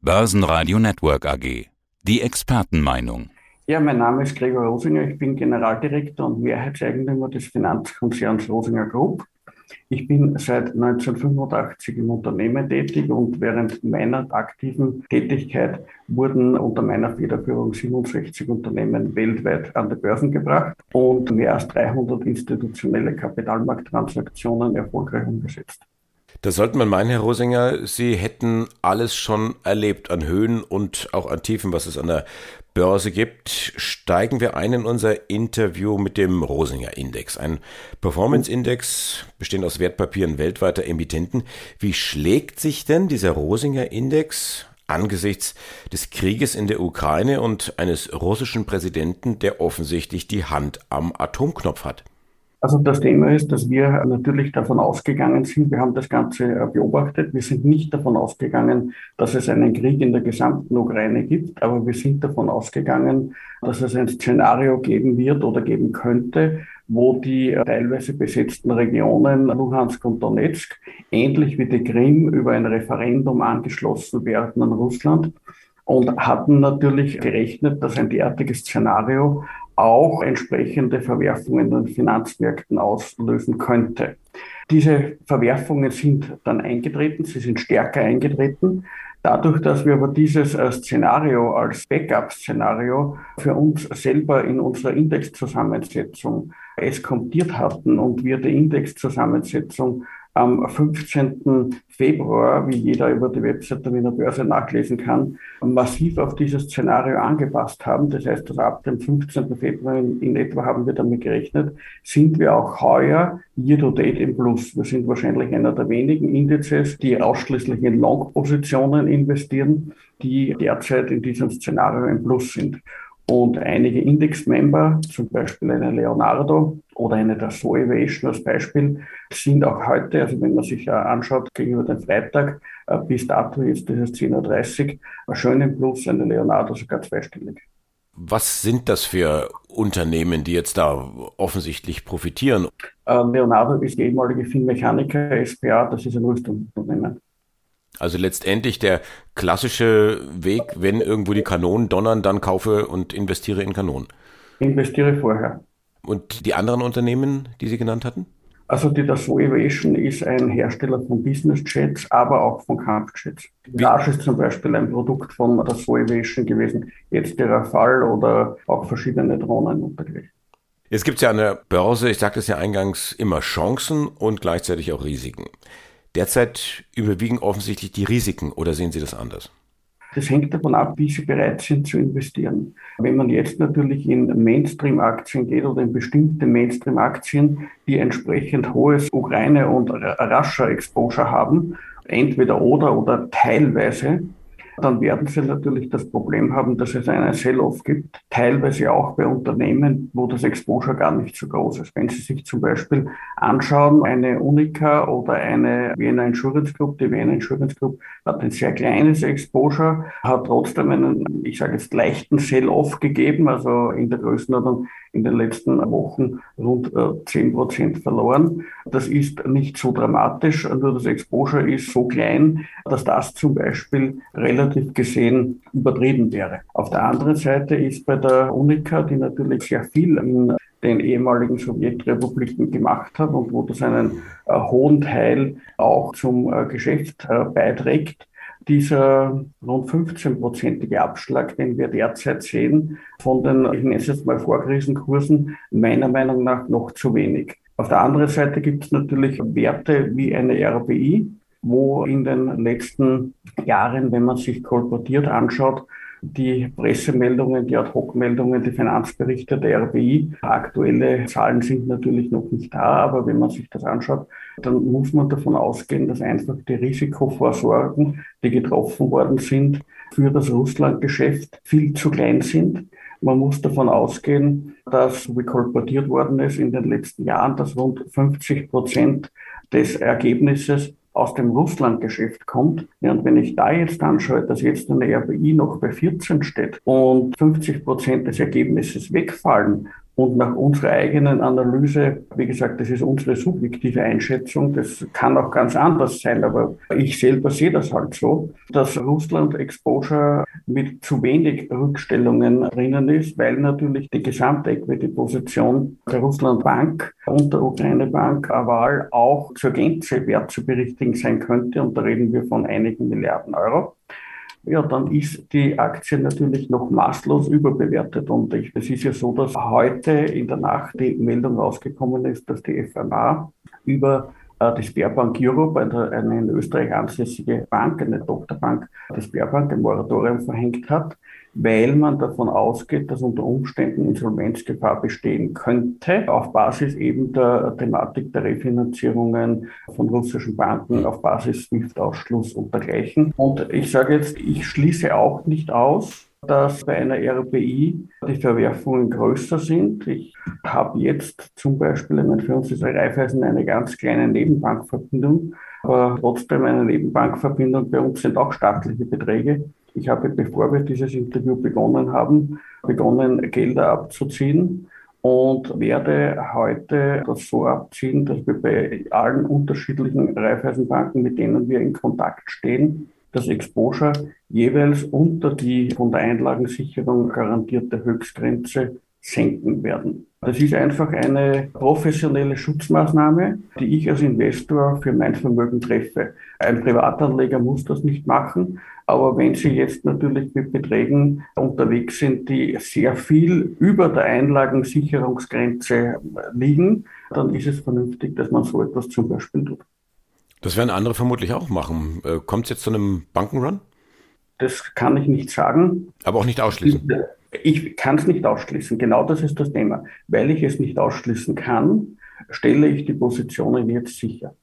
Börsenradio Network AG. Die Expertenmeinung. Ja, mein Name ist Gregor Rosinger. Ich bin Generaldirektor und Mehrheitseigentümer des Finanzkonzerns Rosinger Group. Ich bin seit 1985 im Unternehmen tätig und während meiner aktiven Tätigkeit wurden unter meiner Federführung 67 Unternehmen weltweit an die Börsen gebracht und mehr als 300 institutionelle Kapitalmarkttransaktionen erfolgreich umgesetzt. Da sollte man meinen, Herr Rosinger, Sie hätten alles schon erlebt an Höhen und auch an Tiefen, was es an der Börse gibt. Steigen wir ein in unser Interview mit dem Rosinger Index. Ein Performance-Index bestehend aus Wertpapieren weltweiter Emittenten. Wie schlägt sich denn dieser Rosinger Index angesichts des Krieges in der Ukraine und eines russischen Präsidenten, der offensichtlich die Hand am Atomknopf hat? Also das Thema ist, dass wir natürlich davon ausgegangen sind, wir haben das Ganze äh, beobachtet, wir sind nicht davon ausgegangen, dass es einen Krieg in der gesamten Ukraine gibt, aber wir sind davon ausgegangen, dass es ein Szenario geben wird oder geben könnte, wo die äh, teilweise besetzten Regionen Luhansk und Donetsk ähnlich wie die Krim über ein Referendum angeschlossen werden an Russland und hatten natürlich gerechnet, dass ein derartiges Szenario auch entsprechende Verwerfungen in den Finanzmärkten auslösen könnte. Diese Verwerfungen sind dann eingetreten, sie sind stärker eingetreten. Dadurch, dass wir aber dieses äh, Szenario als Backup-Szenario für uns selber in unserer Indexzusammensetzung eskontiert hatten und wir die Indexzusammensetzung am 15. Februar, wie jeder über die Website der Wiener Börse nachlesen kann, massiv auf dieses Szenario angepasst haben. Das heißt, also ab dem 15. Februar in, in etwa haben wir damit gerechnet, sind wir auch heuer year to date im Plus. Wir sind wahrscheinlich einer der wenigen Indizes, die ausschließlich in Long-Positionen investieren, die derzeit in diesem Szenario im Plus sind. Und einige Index-Member, zum Beispiel eine Leonardo oder eine Dassault Aviation als Beispiel, sind auch heute, also wenn man sich anschaut, gegenüber dem Freitag, äh, bis dato ist dieses 10.30 Uhr, schön im Plus, eine Leonardo sogar zweistellig. Was sind das für Unternehmen, die jetzt da offensichtlich profitieren? Äh, Leonardo ist die ehemalige Finmechaniker SPA, das ist ein Rüstungsunternehmen. Also letztendlich der klassische Weg, wenn irgendwo die Kanonen donnern, dann kaufe und investiere in Kanonen. Investiere vorher. Und die anderen Unternehmen, die Sie genannt hatten? Also die Dassault Aviation ist ein Hersteller von Business Jets, aber auch von Kampfjets. Mirage ist zum Beispiel ein Produkt von Dassault Aviation gewesen, jetzt der Rafale oder auch verschiedene Drohnen und dergleichen. Jetzt gibt es ja an der Börse, ich sagte es ja eingangs, immer Chancen und gleichzeitig auch Risiken. Derzeit überwiegen offensichtlich die Risiken oder sehen Sie das anders? Das hängt davon ab, wie Sie bereit sind zu investieren. Wenn man jetzt natürlich in Mainstream-Aktien geht oder in bestimmte Mainstream-Aktien, die entsprechend hohes Ukraine- und Russia-Exposure haben, entweder oder oder teilweise, dann werden Sie natürlich das Problem haben, dass es einen Sell-off gibt, teilweise auch bei Unternehmen, wo das Exposure gar nicht so groß ist. Wenn Sie sich zum Beispiel anschauen, eine Unica oder eine Vienna Insurance Group, die Vienna Insurance Group hat ein sehr kleines Exposure, hat trotzdem einen, ich sage jetzt, leichten Sell-off gegeben, also in der Größenordnung in den letzten Wochen rund äh, zehn Prozent verloren. Das ist nicht so dramatisch, nur das Exposure ist so klein, dass das zum Beispiel relativ gesehen übertrieben wäre. Auf der anderen Seite ist bei der Unica, die natürlich sehr viel in den ehemaligen Sowjetrepubliken gemacht hat und wo das einen äh, hohen Teil auch zum äh, Geschäft äh, beiträgt, dieser rund 15-prozentige Abschlag, den wir derzeit sehen, von den, ich nenne es jetzt mal Vorkrisenkursen, meiner Meinung nach noch zu wenig. Auf der anderen Seite gibt es natürlich Werte wie eine RBI, wo in den letzten Jahren, wenn man sich kolportiert anschaut, die Pressemeldungen, die Ad-Hoc-Meldungen, die Finanzberichte der RBI. Aktuelle Zahlen sind natürlich noch nicht da, aber wenn man sich das anschaut, dann muss man davon ausgehen, dass einfach die Risikovorsorgen, die getroffen worden sind, für das Russlandgeschäft viel zu klein sind. Man muss davon ausgehen, dass, wie kolportiert worden ist in den letzten Jahren, dass rund 50 Prozent des Ergebnisses aus dem Russlandgeschäft kommt. Ja, und wenn ich da jetzt anschaue, dass jetzt eine RBI noch bei 14 steht und 50 Prozent des Ergebnisses wegfallen, Und nach unserer eigenen Analyse, wie gesagt, das ist unsere subjektive Einschätzung, das kann auch ganz anders sein, aber ich selber sehe das halt so, dass Russland Exposure mit zu wenig Rückstellungen drinnen ist, weil natürlich die gesamte Equity-Position der Russland Bank und der Ukraine Bank Aval auch zur Gänze wert zu berichtigen sein könnte. Und da reden wir von einigen Milliarden Euro ja, dann ist die Aktie natürlich noch maßlos überbewertet. Und ich, es ist ja so, dass heute in der Nacht die Meldung rausgekommen ist, dass die FMA über äh, die Sperrbank Europe, eine, eine in Österreich ansässige Bank, eine Tochterbank der Sperrbank, ein Moratorium verhängt hat weil man davon ausgeht, dass unter Umständen Insolvenzgefahr bestehen könnte, auf Basis eben der Thematik der Refinanzierungen von russischen Banken, auf Basis SWIFT-Ausschluss und dergleichen. Und ich sage jetzt, ich schließe auch nicht aus, dass bei einer RBI die Verwerfungen größer sind. Ich habe jetzt zum Beispiel, ich meine, für uns ist Raiffeisen eine ganz kleine Nebenbankverbindung, aber trotzdem eine Nebenbankverbindung. Bei uns sind auch staatliche Beträge. Ich habe, bevor wir dieses Interview begonnen haben, begonnen, Gelder abzuziehen und werde heute das so abziehen, dass wir bei allen unterschiedlichen Raiffeisenbanken, mit denen wir in Kontakt stehen, das Exposure jeweils unter die von der Einlagensicherung garantierte Höchstgrenze senken werden. Das ist einfach eine professionelle Schutzmaßnahme, die ich als Investor für mein Vermögen treffe. Ein Privatanleger muss das nicht machen, aber wenn Sie jetzt natürlich mit Beträgen unterwegs sind, die sehr viel über der Einlagensicherungsgrenze liegen, dann ist es vernünftig, dass man so etwas zum Beispiel tut. Das werden andere vermutlich auch machen. Äh, Kommt es jetzt zu einem Bankenrun? Das kann ich nicht sagen. Aber auch nicht ausschließen. Ich kann es nicht ausschließen. Genau das ist das Thema. Weil ich es nicht ausschließen kann, stelle ich die Positionen jetzt sicher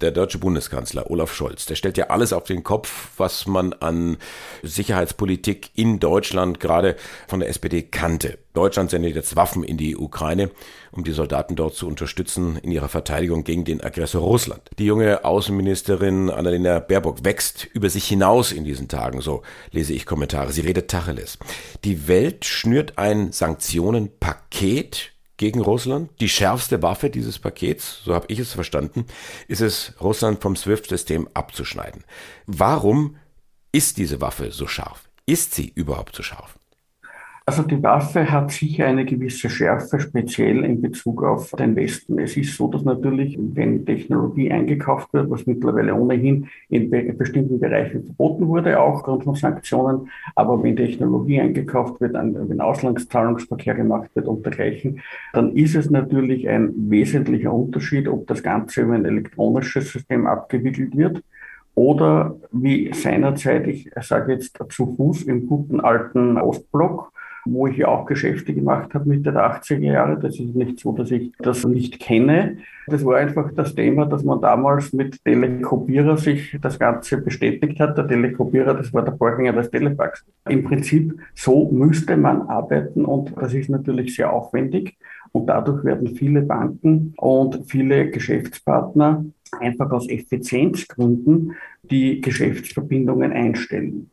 der deutsche Bundeskanzler Olaf Scholz, der stellt ja alles auf den Kopf, was man an Sicherheitspolitik in Deutschland gerade von der SPD kannte. Deutschland sendet jetzt Waffen in die Ukraine, um die Soldaten dort zu unterstützen in ihrer Verteidigung gegen den Aggressor Russland. Die junge Außenministerin Annalena Baerbock wächst über sich hinaus in diesen Tagen, so lese ich Kommentare. Sie redet Tacheles. Die Welt schnürt ein Sanktionenpaket gegen Russland. Die schärfste Waffe dieses Pakets, so habe ich es verstanden, ist es, Russland vom SWIFT-System abzuschneiden. Warum ist diese Waffe so scharf? Ist sie überhaupt so scharf? Also die Waffe hat sicher eine gewisse Schärfe, speziell in Bezug auf den Westen. Es ist so, dass natürlich, wenn Technologie eingekauft wird, was mittlerweile ohnehin in bestimmten Bereichen verboten wurde, auch aufgrund von Sanktionen, aber wenn Technologie eingekauft wird, wenn Auslandszahlungsverkehr gemacht wird und dergleichen, dann ist es natürlich ein wesentlicher Unterschied, ob das Ganze über ein elektronisches System abgewickelt wird oder wie seinerzeit, ich sage jetzt zu Fuß im guten alten Ostblock, wo ich ja auch Geschäfte gemacht habe Mitte der 80er Jahre. Das ist nicht so, dass ich das nicht kenne. Das war einfach das Thema, dass man damals mit Telekopierer sich das Ganze bestätigt hat. Der Telekopierer, das war der Vorgänger des Telefax. Im Prinzip so müsste man arbeiten und das ist natürlich sehr aufwendig. Und dadurch werden viele Banken und viele Geschäftspartner einfach aus Effizienzgründen die Geschäftsverbindungen einstellen.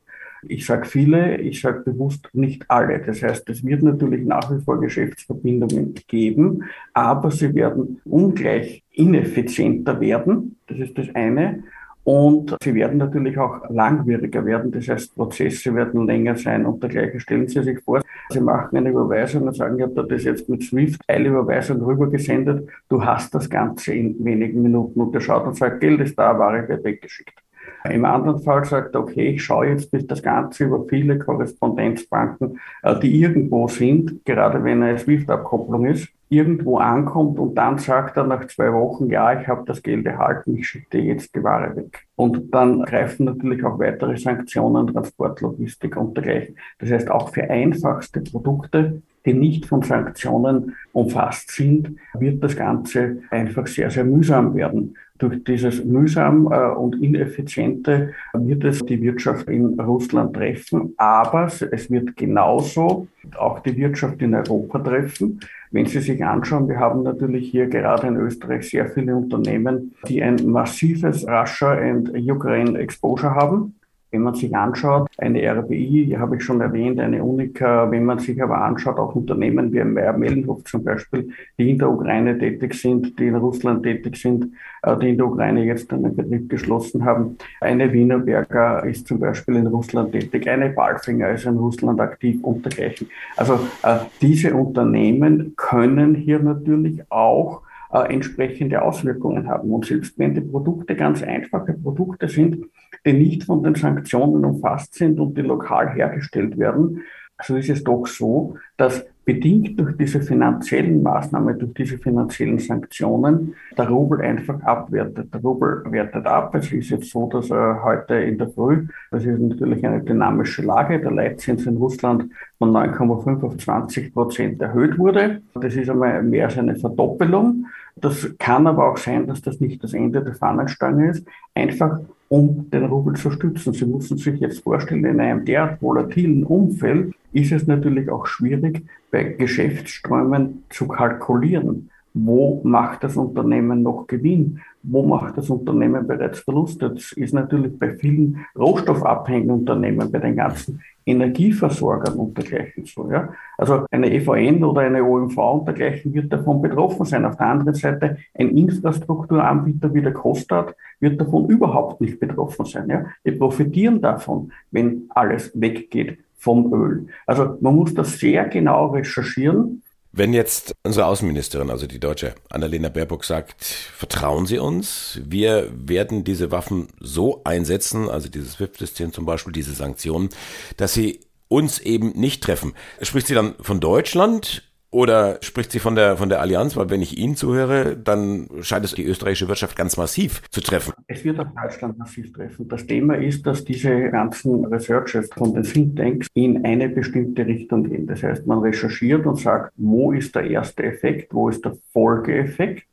Ich sage viele, ich sage bewusst nicht alle. Das heißt, es wird natürlich nach wie vor Geschäftsverbindungen geben, aber sie werden ungleich ineffizienter werden. Das ist das eine. Und sie werden natürlich auch langwieriger werden. Das heißt, Prozesse werden länger sein und dergleichen. Stellen Sie sich vor, Sie machen eine Überweisung und sagen, ich habe das jetzt mit Swift eine Überweisung rübergesendet. Du hast das Ganze in wenigen Minuten. Und der schaut und sagt, Geld ist da, Ware wird weggeschickt. Im anderen Fall sagt er, okay, ich schaue jetzt bis das Ganze über viele Korrespondenzbanken, äh, die irgendwo sind, gerade wenn eine SWIFT-Abkopplung ist, irgendwo ankommt und dann sagt er nach zwei Wochen, ja, ich habe das Geld erhalten, ich schicke dir jetzt die Ware weg. Und dann greifen natürlich auch weitere Sanktionen, Transportlogistik und dergleichen. Das heißt, auch für einfachste Produkte, die nicht von Sanktionen umfasst sind, wird das Ganze einfach sehr, sehr mühsam werden. Durch dieses mühsam äh, und ineffiziente wird es die Wirtschaft in Russland treffen, aber es wird genauso auch die Wirtschaft in Europa treffen. Wenn Sie sich anschauen, wir haben natürlich hier gerade in Österreich sehr viele Unternehmen, die ein massives Russia and Ukraine Exposure haben. Wenn man sich anschaut, eine RBI, habe ich schon erwähnt, eine Unica, wenn man sich aber anschaut, auch Unternehmen wie Meyer-Mellenhof zum Beispiel, die in der Ukraine tätig sind, die in Russland tätig sind, äh, die in der Ukraine jetzt einen Betrieb geschlossen haben. Eine Wienerberger ist zum Beispiel in Russland tätig, eine Balfinger ist in Russland aktiv und dergleichen. Also äh, diese Unternehmen können hier natürlich auch äh, entsprechende Auswirkungen haben. Und selbst wenn die Produkte ganz einfache Produkte sind, die nicht von den Sanktionen umfasst sind und die lokal hergestellt werden, so ist es doch so, dass bedingt durch diese finanziellen Maßnahmen, durch diese finanziellen Sanktionen, der Rubel einfach abwertet. Der Rubel wertet ab. Es ist jetzt so, dass er heute in der Früh, das ist natürlich eine dynamische Lage, der Leitzins in Russland von 9,5 auf 20 Prozent erhöht wurde. Das ist einmal mehr als eine Verdoppelung. Das kann aber auch sein, dass das nicht das Ende der Fahnenstange ist. Einfach um den Rubel zu stützen. Sie müssen sich jetzt vorstellen, in einem derart volatilen Umfeld ist es natürlich auch schwierig, bei Geschäftsströmen zu kalkulieren. Wo macht das Unternehmen noch Gewinn? Wo macht das Unternehmen bereits Verluste? Das ist natürlich bei vielen rohstoffabhängigen Unternehmen, bei den ganzen Energieversorgern und dergleichen so. Ja? Also eine EVN oder eine OMV und dergleichen wird davon betroffen sein. Auf der anderen Seite ein Infrastrukturanbieter wie der Kostat wird davon überhaupt nicht betroffen sein. Ja? Die profitieren davon, wenn alles weggeht vom Öl. Also man muss das sehr genau recherchieren. Wenn jetzt unsere Außenministerin, also die deutsche Annalena Baerbock sagt, vertrauen Sie uns, wir werden diese Waffen so einsetzen, also dieses SWIFT-System zum Beispiel, diese Sanktionen, dass sie uns eben nicht treffen. Spricht sie dann von Deutschland oder spricht sie von der, von der Allianz? Weil wenn ich Ihnen zuhöre, dann scheint es die österreichische Wirtschaft ganz massiv zu treffen. Es wird auch Deutschland massiv treffen. Das Thema ist, dass diese ganzen Researches von den Thinktanks in eine bestimmte Richtung gehen. Das heißt, man recherchiert und sagt, wo ist der erste Effekt, wo ist der Folgeeffekt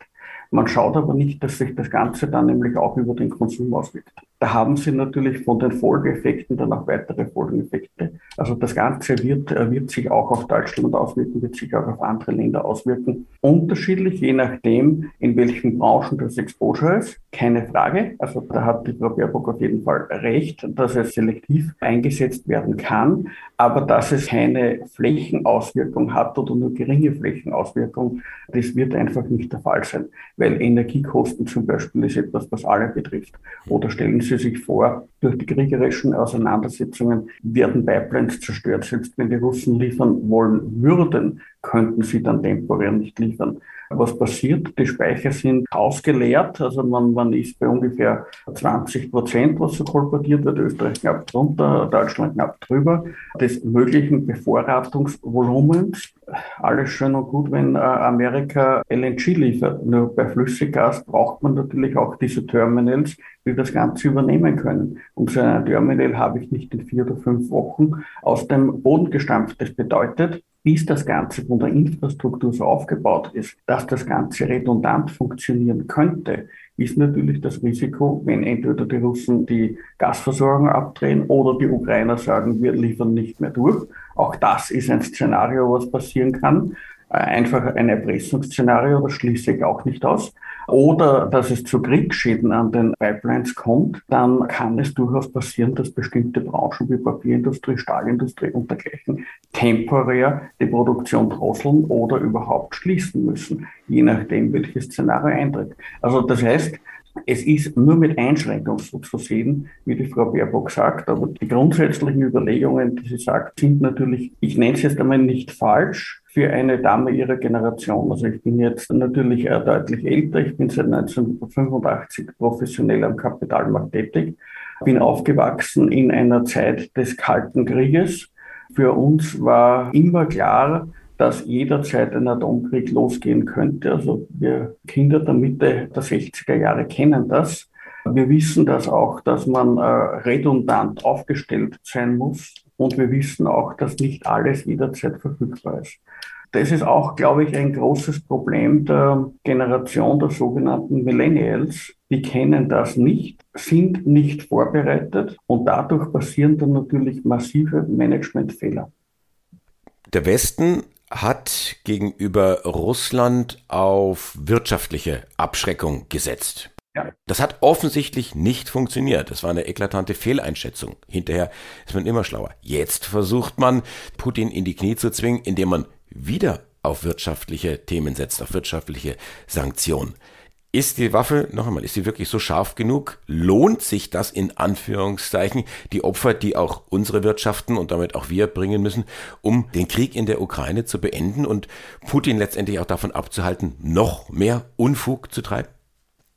man schaut aber nicht, dass sich das Ganze dann nämlich auch über den Konsum auswirkt. Da haben Sie natürlich von den Folgeeffekten dann auch weitere Folgeneffekte. Also das Ganze wird, äh, wird sich auch auf Deutschland auswirken, wird sich auch auf andere Länder auswirken. Unterschiedlich, je nachdem, in welchen Branchen das Exposure ist. Keine Frage. Also da hat die Frau Baerbock auf jeden Fall recht, dass es selektiv eingesetzt werden kann. Aber dass es keine Flächenauswirkung hat oder nur geringe Flächenauswirkung, das wird einfach nicht der Fall sein weil Energiekosten zum Beispiel ist etwas, was alle betrifft. Oder stellen Sie sich vor, durch die kriegerischen Auseinandersetzungen werden Pipelines zerstört. Selbst wenn die Russen liefern wollen würden, könnten sie dann temporär nicht liefern. Was passiert? Die Speicher sind ausgeleert, also man, man ist bei ungefähr 20 Prozent, was so kolportiert wird, Österreich knapp drunter, Deutschland knapp drüber, des möglichen Bevorratungsvolumens. Alles schön und gut, wenn äh, Amerika LNG liefert. Nur bei Flüssiggas braucht man natürlich auch diese Terminals, die das Ganze übernehmen können. Und so ein Terminal habe ich nicht in vier oder fünf Wochen aus dem Boden gestampft. Das bedeutet, bis das Ganze von der Infrastruktur so aufgebaut ist, dass das Ganze redundant funktionieren könnte, ist natürlich das Risiko, wenn entweder die Russen die Gasversorgung abdrehen oder die Ukrainer sagen, wir liefern nicht mehr durch. Auch das ist ein Szenario, was passieren kann. Äh, einfach ein Erpressungsszenario, das schließe ich auch nicht aus oder dass es zu Kriegsschäden an den Pipelines kommt, dann kann es durchaus passieren, dass bestimmte Branchen wie Papierindustrie, Stahlindustrie und dergleichen temporär die Produktion drosseln oder überhaupt schließen müssen, je nachdem, welches Szenario eintritt. Also das heißt, es ist nur mit Einschränkung so zu sehen, wie die Frau Baerbock sagt, aber die grundsätzlichen Überlegungen, die sie sagt, sind natürlich, ich nenne es jetzt einmal nicht falsch, für eine Dame ihrer Generation. Also ich bin jetzt natürlich äh, deutlich älter. Ich bin seit 1985 professionell am Kapitalmarkt tätig. Bin aufgewachsen in einer Zeit des Kalten Krieges. Für uns war immer klar, dass jederzeit ein Atomkrieg losgehen könnte. Also wir Kinder der Mitte der 60er Jahre kennen das. Wir wissen das auch, dass man äh, redundant aufgestellt sein muss. Und wir wissen auch, dass nicht alles jederzeit verfügbar ist. Das ist auch, glaube ich, ein großes Problem der Generation der sogenannten Millennials. Die kennen das nicht, sind nicht vorbereitet und dadurch passieren dann natürlich massive Managementfehler. Der Westen hat gegenüber Russland auf wirtschaftliche Abschreckung gesetzt. Ja. Das hat offensichtlich nicht funktioniert. Das war eine eklatante Fehleinschätzung. Hinterher ist man immer schlauer. Jetzt versucht man, Putin in die Knie zu zwingen, indem man wieder auf wirtschaftliche Themen setzt, auf wirtschaftliche Sanktionen. Ist die Waffe, noch einmal, ist sie wirklich so scharf genug? Lohnt sich das in Anführungszeichen, die Opfer, die auch unsere Wirtschaften und damit auch wir bringen müssen, um den Krieg in der Ukraine zu beenden und Putin letztendlich auch davon abzuhalten, noch mehr Unfug zu treiben?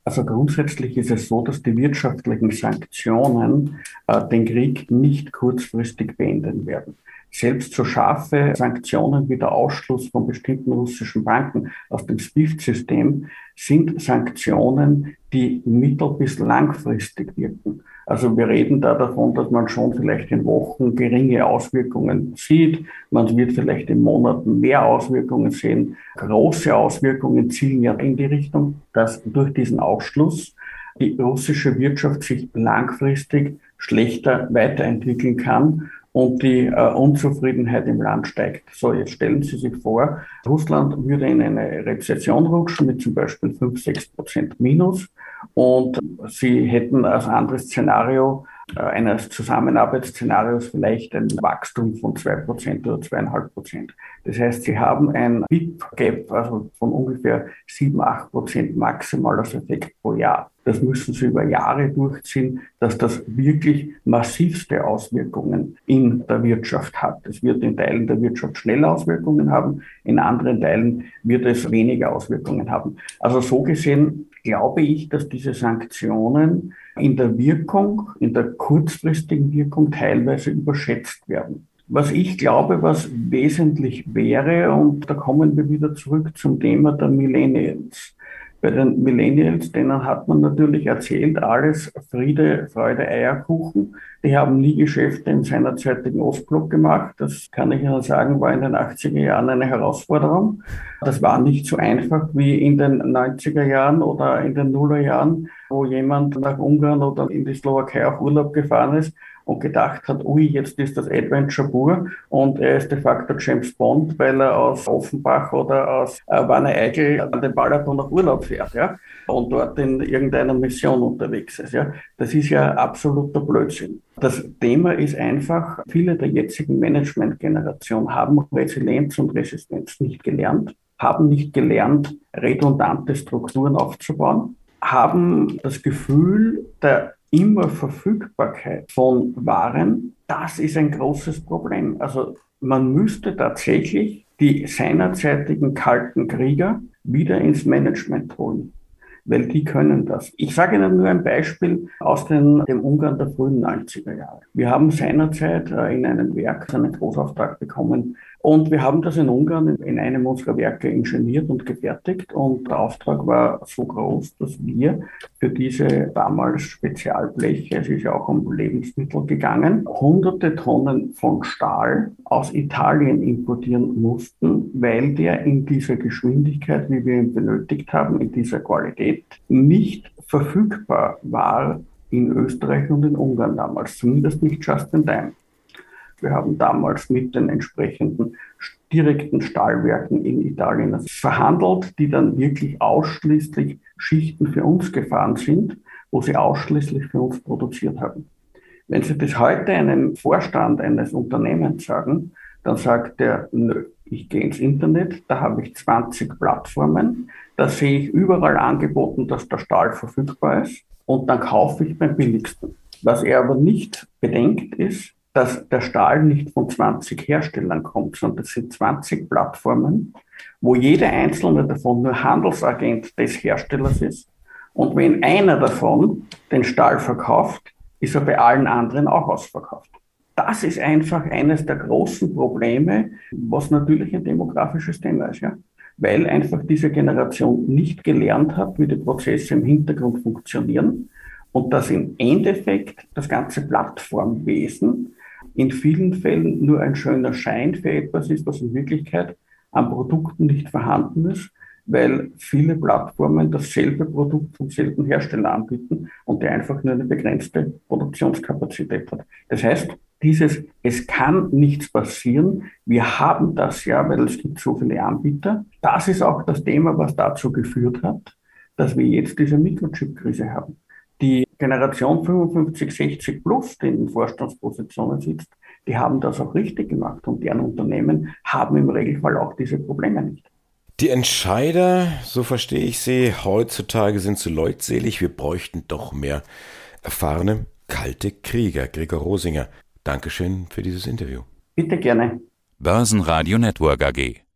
Also grundsätzlich ist es so, dass die wirtschaftlichen Sanktionen äh, den Krieg nicht kurzfristig beenden werden. Selbst so scharfe Sanktionen wie der Ausschluss von bestimmten russischen Banken aus dem SWIFT-System sind Sanktionen, die mittel- bis langfristig wirken. Also wir reden da davon, dass man schon vielleicht in Wochen geringe Auswirkungen sieht. Man wird vielleicht in Monaten mehr Auswirkungen sehen. Große Auswirkungen zielen ja in die Richtung, dass durch diesen Ausschluss die russische Wirtschaft sich langfristig schlechter weiterentwickeln kann und die äh, Unzufriedenheit im Land steigt. So, jetzt stellen Sie sich vor, Russland würde in eine Rezession rutschen mit zum Beispiel 5, 6 Prozent Minus und Sie hätten als anderes Szenario eines Zusammenarbeitsszenarios vielleicht ein Wachstum von 2% oder 2,5%. Das heißt, Sie haben ein BIP-Gap, also von ungefähr 7, 8% maximal als Effekt pro Jahr. Das müssen Sie über Jahre durchziehen, dass das wirklich massivste Auswirkungen in der Wirtschaft hat. Es wird in Teilen der Wirtschaft schnell Auswirkungen haben, in anderen Teilen wird es weniger Auswirkungen haben. Also so gesehen glaube ich, dass diese Sanktionen in der Wirkung, in der kurzfristigen Wirkung teilweise überschätzt werden. Was ich glaube, was wesentlich wäre, und da kommen wir wieder zurück zum Thema der Millennials. Bei den Millennials, denen hat man natürlich erzählt, alles Friede, Freude, Eierkuchen. Die haben nie Geschäfte im seinerzeitigen Ostblock gemacht. Das kann ich Ihnen sagen, war in den 80er Jahren eine Herausforderung. Das war nicht so einfach wie in den 90er Jahren oder in den Nuller Jahren, wo jemand nach Ungarn oder in die Slowakei auf Urlaub gefahren ist und gedacht hat, ui, jetzt ist das Adventure pur und er ist de facto James Bond, weil er aus Offenbach oder aus äh, Wanne Eickel an den Balaton nach Urlaub fährt, ja, und dort in irgendeiner Mission unterwegs ist, ja. Das ist ja absoluter Blödsinn. Das Thema ist einfach, viele der jetzigen Management-Generation haben Resilienz und Resistenz nicht gelernt, haben nicht gelernt, redundante Strukturen aufzubauen, haben das Gefühl der immer Verfügbarkeit von Waren, das ist ein großes Problem. Also man müsste tatsächlich die seinerzeitigen kalten Krieger wieder ins Management holen weil die können das. Ich sage Ihnen nur ein Beispiel aus den, dem Ungarn der frühen 90er Jahre. Wir haben seinerzeit äh, in einem Werk einen Großauftrag bekommen und wir haben das in Ungarn in einem unserer Werke ingeniert und gefertigt. Und der Auftrag war so groß, dass wir für diese damals Spezialbleche, es ist ja auch um Lebensmittel gegangen, hunderte Tonnen von Stahl aus Italien importieren mussten, weil der in dieser Geschwindigkeit, wie wir ihn benötigt haben, in dieser Qualität nicht verfügbar war in Österreich und in Ungarn damals, zumindest nicht just in time. Wir haben damals mit den entsprechenden direkten Stahlwerken in Italien verhandelt, die dann wirklich ausschließlich Schichten für uns gefahren sind, wo sie ausschließlich für uns produziert haben. Wenn Sie das heute einem Vorstand eines Unternehmens sagen, dann sagt er, nö, ich gehe ins Internet, da habe ich 20 Plattformen, da sehe ich überall angeboten, dass der Stahl verfügbar ist und dann kaufe ich beim billigsten. Was er aber nicht bedenkt ist, dass der Stahl nicht von 20 Herstellern kommt, sondern das sind 20 Plattformen, wo jeder einzelne davon nur Handelsagent des Herstellers ist. Und wenn einer davon den Stahl verkauft, ist er bei allen anderen auch ausverkauft. Das ist einfach eines der großen Probleme, was natürlich ein demografisches Thema ist, ja. Weil einfach diese Generation nicht gelernt hat, wie die Prozesse im Hintergrund funktionieren und dass im Endeffekt das ganze Plattformwesen in vielen Fällen nur ein schöner Schein für etwas ist, was in Wirklichkeit an Produkten nicht vorhanden ist, weil viele Plattformen dasselbe Produkt vom selben Hersteller anbieten und der einfach nur eine begrenzte Produktionskapazität hat. Das heißt, dieses, es kann nichts passieren. Wir haben das ja, weil es gibt so viele Anbieter. Das ist auch das Thema, was dazu geführt hat, dass wir jetzt diese Mikrochip-Krise haben. Generation 55, 60 plus, die in Vorstandspositionen sitzt, die haben das auch richtig gemacht und deren Unternehmen haben im Regelfall auch diese Probleme nicht. Die Entscheider, so verstehe ich sie, heutzutage sind zu leutselig. Wir bräuchten doch mehr erfahrene, kalte Krieger. Gregor Rosinger, Dankeschön für dieses Interview. Bitte gerne. Börsenradio Network AG.